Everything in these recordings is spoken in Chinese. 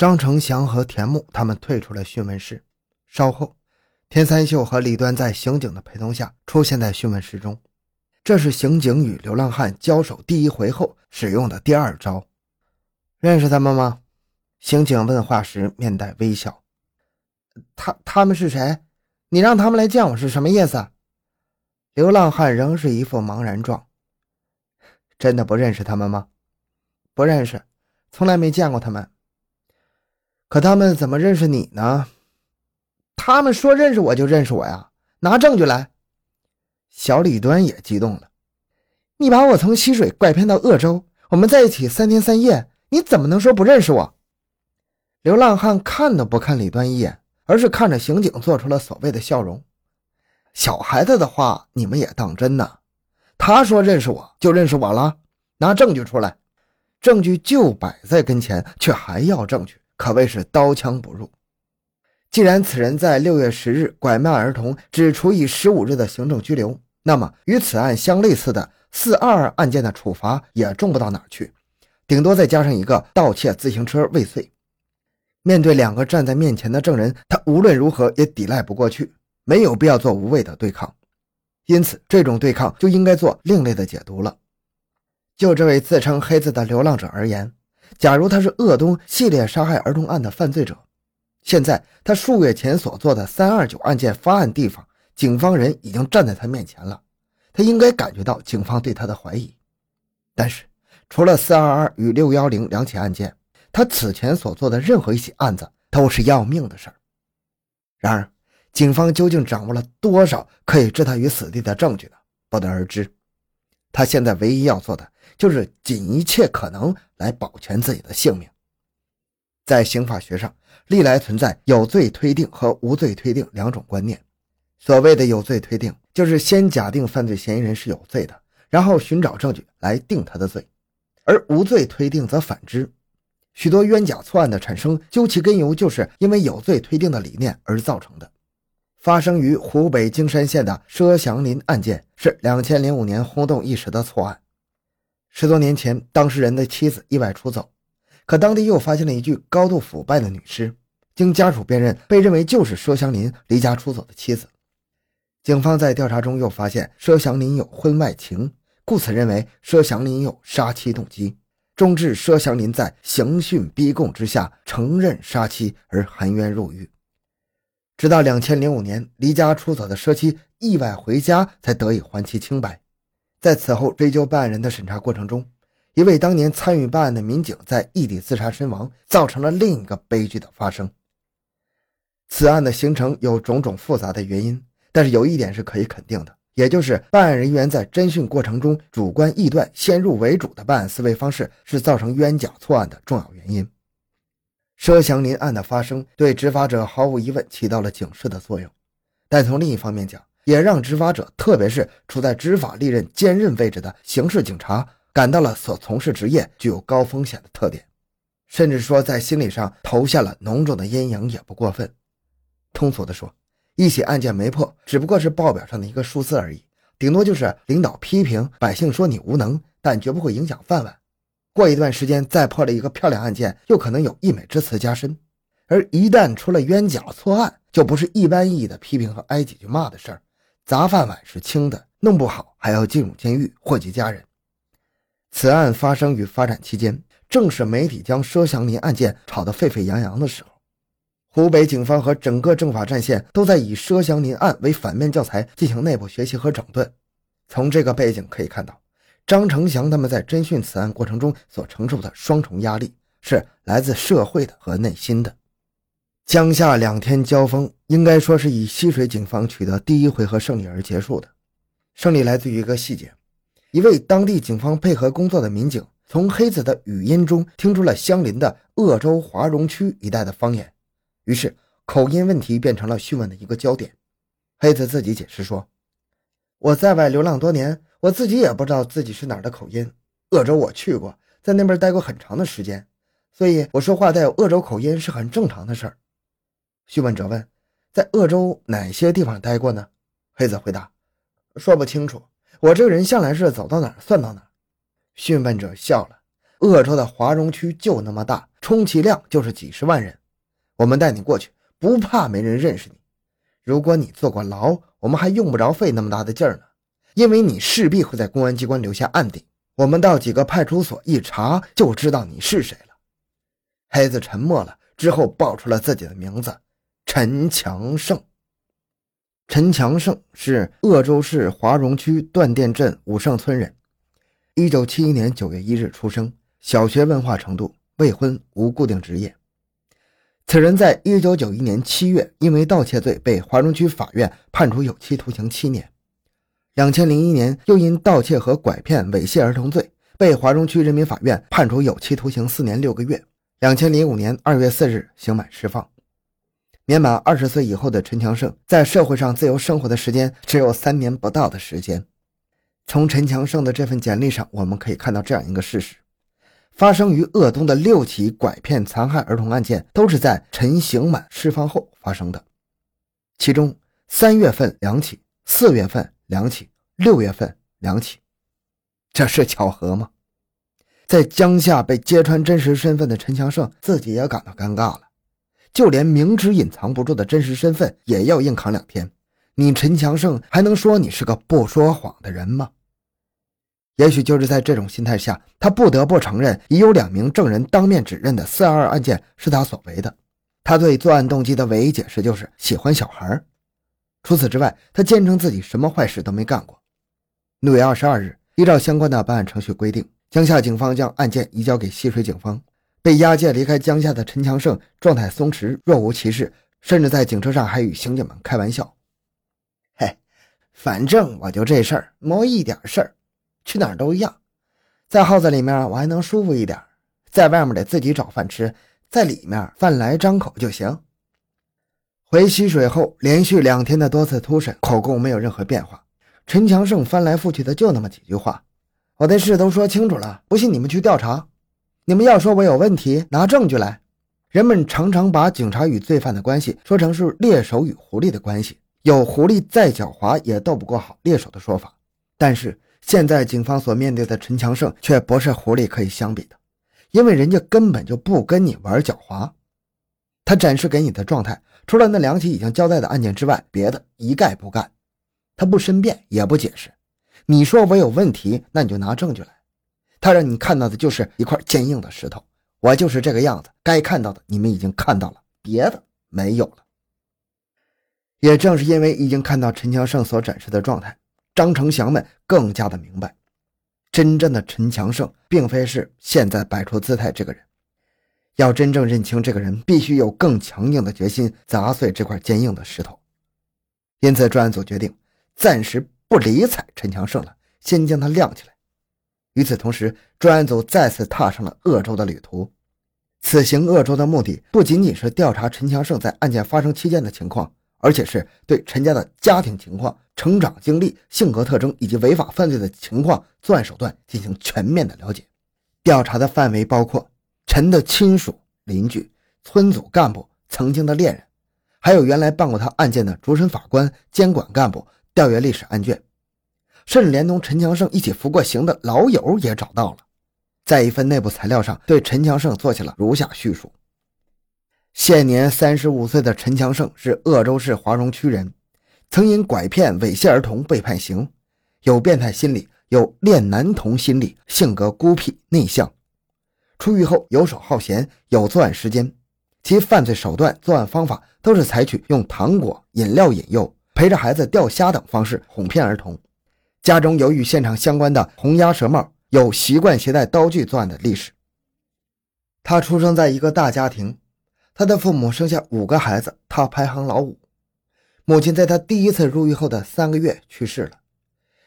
张成祥和田木他们退出了讯问室。稍后，田三秀和李端在刑警的陪同下出现在讯问室中。这是刑警与流浪汉交手第一回后使用的第二招。认识他们吗？刑警问话时面带微笑。他他们是谁？你让他们来见我是什么意思？流浪汉仍是一副茫然状。真的不认识他们吗？不认识，从来没见过他们。可他们怎么认识你呢？他们说认识我就认识我呀，拿证据来。小李端也激动了。你把我从溪水拐骗到鄂州，我们在一起三天三夜，你怎么能说不认识我？流浪汉看都不看李端一眼，而是看着刑警做出了所谓的笑容。小孩子的话你们也当真呢？他说认识我就认识我了，拿证据出来。证据就摆在跟前，却还要证据，可谓是刀枪不入。既然此人在六月十日拐卖儿童，只处以十五日的行政拘留，那么与此案相类似的四二二案件的处罚也重不到哪去，顶多再加上一个盗窃自行车未遂。面对两个站在面前的证人，他无论如何也抵赖不过去，没有必要做无谓的对抗。因此，这种对抗就应该做另类的解读了。就这位自称黑子的流浪者而言，假如他是鄂东系列杀害儿童案的犯罪者，现在他数月前所做的三二九案件发案地方，警方人已经站在他面前了，他应该感觉到警方对他的怀疑。但是，除了四二二与六幺零两起案件，他此前所做的任何一起案子都是要命的事儿。然而，警方究竟掌握了多少可以置他于死地的证据呢？不得而知。他现在唯一要做的。就是尽一切可能来保全自己的性命。在刑法学上，历来存在有罪推定和无罪推定两种观念。所谓的有罪推定，就是先假定犯罪嫌疑人是有罪的，然后寻找证据来定他的罪；而无罪推定则反之。许多冤假错案的产生，究其根由，就是因为有罪推定的理念而造成的。发生于湖北京山县的佘祥林案件，是两千零五年轰动一时的错案。十多年前，当事人的妻子意外出走，可当地又发现了一具高度腐败的女尸，经家属辨认，被认为就是佘祥林离家出走的妻子。警方在调查中又发现佘祥林有婚外情，故此认为佘祥林有杀妻动机，终致佘祥林在刑讯逼供之下承认杀妻而含冤入狱。直到两千零五年，离家出走的佘妻意外回家，才得以还其清白。在此后追究办案人的审查过程中，一位当年参与办案的民警在异地自杀身亡，造成了另一个悲剧的发生。此案的形成有种种复杂的原因，但是有一点是可以肯定的，也就是办案人员在侦讯过程中主观臆断、先入为主的办案思维方式，是造成冤假错案的重要原因。佘祥林案的发生，对执法者毫无疑问起到了警示的作用，但从另一方面讲，也让执法者，特别是处在执法利刃坚韧位置的刑事警察，感到了所从事职业具有高风险的特点，甚至说在心理上投下了浓重的阴影也不过分。通俗的说，一起案件没破，只不过是报表上的一个数字而已，顶多就是领导批评，百姓说你无能，但绝不会影响饭碗。过一段时间再破了一个漂亮案件，又可能有溢美之词加深。而一旦出了冤假错案，就不是一般意义的批评和挨几句骂的事儿。砸饭碗是轻的，弄不好还要进入监狱，祸及家人。此案发生与发展期间，正是媒体将佘祥林案件炒得沸沸扬扬的时候。湖北警方和整个政法战线都在以佘祥林案为反面教材进行内部学习和整顿。从这个背景可以看到，张成祥他们在侦讯此案过程中所承受的双重压力，是来自社会的和内心的。江夏两天交锋，应该说是以溪水警方取得第一回合胜利而结束的。胜利来自于一个细节：一位当地警方配合工作的民警，从黑子的语音中听出了相邻的鄂州华容区一带的方言，于是口音问题变成了讯问的一个焦点。黑子自己解释说：“我在外流浪多年，我自己也不知道自己是哪儿的口音。鄂州我去过，在那边待过很长的时间，所以我说话带有鄂州口音是很正常的事儿。”询问者问：“在鄂州哪些地方待过呢？”黑子回答：“说不清楚，我这个人向来是走到哪儿算到哪儿。”询问者笑了：“鄂州的华容区就那么大，充其量就是几十万人。我们带你过去，不怕没人认识你。如果你坐过牢，我们还用不着费那么大的劲儿呢，因为你势必会在公安机关留下案底。我们到几个派出所一查，就知道你是谁了。黑子沉默了，之后报出了自己的名字：陈强胜。陈强胜是鄂州市华容区段店镇武胜村人，一九七一年九月一日出生，小学文化程度，未婚，无固定职业。此人在一九九一年七月因为盗窃罪被华容区法院判处有期徒刑七年，两千零一年又因盗窃和拐骗猥亵儿童罪被华中区人民法院判处有期徒刑四年六个月，两千零五年二月四日刑满释放。年满二十岁以后的陈强胜，在社会上自由生活的时间只有三年不到的时间。从陈强胜的这份简历上，我们可以看到这样一个事实：发生于鄂东的六起拐骗残害儿童案件，都是在陈刑满释放后发生的。其中，三月份两起，四月份两起，六月份两起，这是巧合吗？在江夏被揭穿真实身份的陈强胜自己也感到尴尬了。就连明知隐藏不住的真实身份也要硬扛两天，你陈强胜还能说你是个不说谎的人吗？也许就是在这种心态下，他不得不承认已有两名证人当面指认的四二二案件是他所为的。他对作案动机的唯一解释就是喜欢小孩除此之外，他坚称自己什么坏事都没干过。六月二十二日，依照相关的办案程序规定，江夏警方将案件移交给西水警方。被押解离开江夏的陈强胜状态松弛，若无其事，甚至在警车上还与刑警们开玩笑：“嘿，反正我就这事儿，没一点事儿，去哪儿都一样。在号子里面我还能舒服一点，在外面得自己找饭吃，在里面饭来张口就行。”回溪水后，连续两天的多次突审，口供没有任何变化。陈强胜翻来覆去的就那么几句话：“我的事都说清楚了，不信你们去调查。”你们要说我有问题，拿证据来。人们常常把警察与罪犯的关系说成是猎手与狐狸的关系，有狐狸再狡猾也斗不过好猎手的说法。但是现在警方所面对的陈强胜却不是狐狸可以相比的，因为人家根本就不跟你玩狡猾。他展示给你的状态，除了那两起已经交代的案件之外，别的一概不干。他不申辩，也不解释。你说我有问题，那你就拿证据来。他让你看到的就是一块坚硬的石头，我就是这个样子。该看到的你们已经看到了，别的没有了。也正是因为已经看到陈强胜所展示的状态，张成祥们更加的明白，真正的陈强胜并非是现在摆出姿态这个人。要真正认清这个人，必须有更强硬的决心砸碎这块坚硬的石头。因此，专案组决定暂时不理睬陈强胜了，先将他晾起来。与此同时，专案组再次踏上了鄂州的旅途。此行鄂州的目的不仅仅是调查陈强胜在案件发生期间的情况，而且是对陈家的家庭情况、成长经历、性格特征以及违法犯罪的情况、作案手段进行全面的了解。调查的范围包括陈的亲属、邻居、村组干部、曾经的恋人，还有原来办过他案件的主审法官、监管干部，调阅历史案卷。甚至连同陈强胜一起服过刑的老友也找到了，在一份内部材料上对陈强胜做起了如下叙述：现年三十五岁的陈强胜是鄂州市华容区人，曾因拐骗猥亵儿童被判刑，有变态心理，有恋男童心理，性格孤僻内向。出狱后游手好闲，有作案时间，其犯罪手段、作案方法都是采取用糖果、饮料引诱、陪着孩子钓虾等方式哄骗儿童。家中有与现场相关的红鸭舌帽，有习惯携带刀具作案的历史。他出生在一个大家庭，他的父母生下五个孩子，他排行老五。母亲在他第一次入狱后的三个月去世了。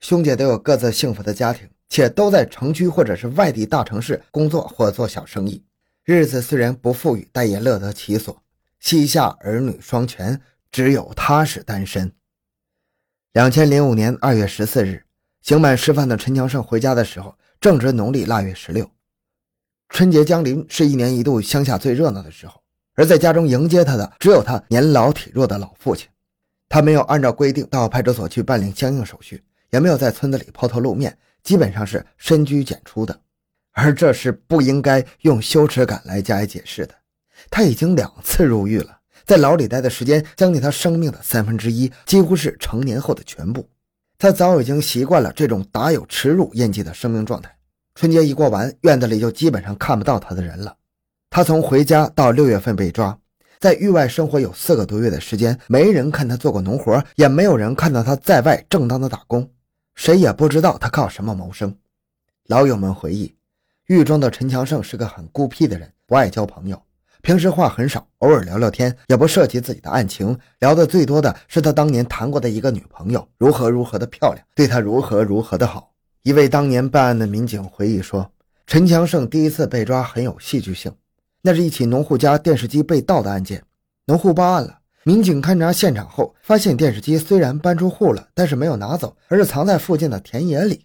兄姐都有各自幸福的家庭，且都在城区或者是外地大城市工作或做小生意，日子虽然不富裕，但也乐得其所。膝下儿女双全，只有他是单身。两千零五年二月十四日，刑满释放的陈强胜回家的时候，正值农历腊月十六。春节将临，是一年一度乡下最热闹的时候。而在家中迎接他的，只有他年老体弱的老父亲。他没有按照规定到派出所去办理相应手续，也没有在村子里抛头露面，基本上是深居简出的。而这是不应该用羞耻感来加以解释的。他已经两次入狱了，在牢里待的时间将近他生命的三分之一，几乎是成年后的全部。他早已经习惯了这种打有耻辱印记的生命状态。春节一过完，院子里就基本上看不到他的人了。他从回家到六月份被抓，在狱外生活有四个多月的时间，没人看他做过农活，也没有人看到他在外正当的打工，谁也不知道他靠什么谋生。老友们回忆。狱中的陈强胜是个很孤僻的人，不爱交朋友，平时话很少，偶尔聊聊天，也不涉及自己的案情，聊的最多的是他当年谈过的一个女朋友如何如何的漂亮，对他如何如何的好。一位当年办案的民警回忆说，陈强胜第一次被抓很有戏剧性，那是一起农户家电视机被盗的案件，农户报案了，民警勘察现场后发现电视机虽然搬出户了，但是没有拿走，而是藏在附近的田野里。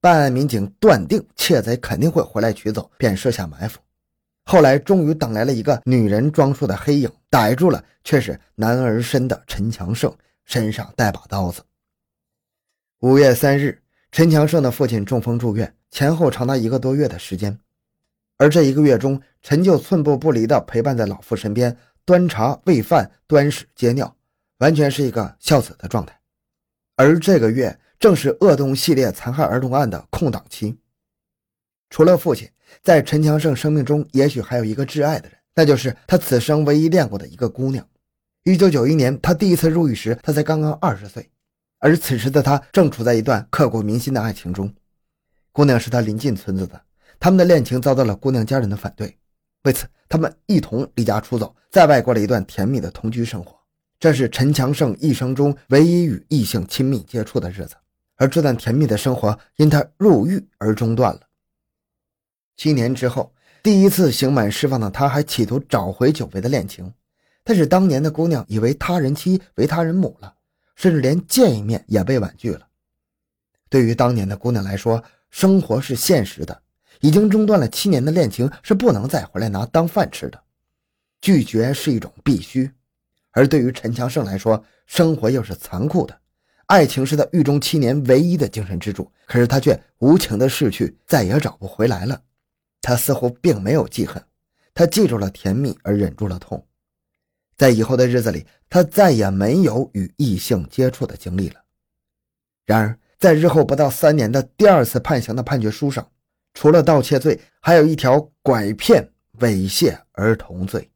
办案民警断定窃贼肯定会回来取走，便设下埋伏。后来终于等来了一个女人装束的黑影，逮住了，却是男儿身的陈强胜，身上带把刀子。五月三日，陈强胜的父亲中风住院，前后长达一个多月的时间。而这一个月中，陈就寸步不离地陪伴在老父身边，端茶喂饭、端屎接尿，完全是一个孝子的状态。而这个月。正是恶动系列残害儿童案的空档期。除了父亲，在陈强胜生命中，也许还有一个挚爱的人，那就是他此生唯一恋过的一个姑娘。一九九一年，他第一次入狱时，他才刚刚二十岁，而此时的他正处在一段刻骨铭心的爱情中。姑娘是他邻近村子的，他们的恋情遭到了姑娘家人的反对，为此，他们一同离家出走，在外过了一段甜蜜的同居生活。这是陈强胜一生中唯一与异性亲密接触的日子。而这段甜蜜的生活因他入狱而中断了。七年之后，第一次刑满释放的他，还企图找回久违的恋情，但是当年的姑娘已为他人妻，为他人母了，甚至连见一面也被婉拒了。对于当年的姑娘来说，生活是现实的，已经中断了七年的恋情是不能再回来拿当饭吃的，拒绝是一种必须。而对于陈强胜来说，生活又是残酷的。爱情是他狱中七年唯一的精神支柱，可是他却无情的逝去，再也找不回来了。他似乎并没有记恨，他记住了甜蜜而忍住了痛。在以后的日子里，他再也没有与异性接触的经历了。然而，在日后不到三年的第二次判刑的判决书上，除了盗窃罪，还有一条拐骗猥亵儿童罪。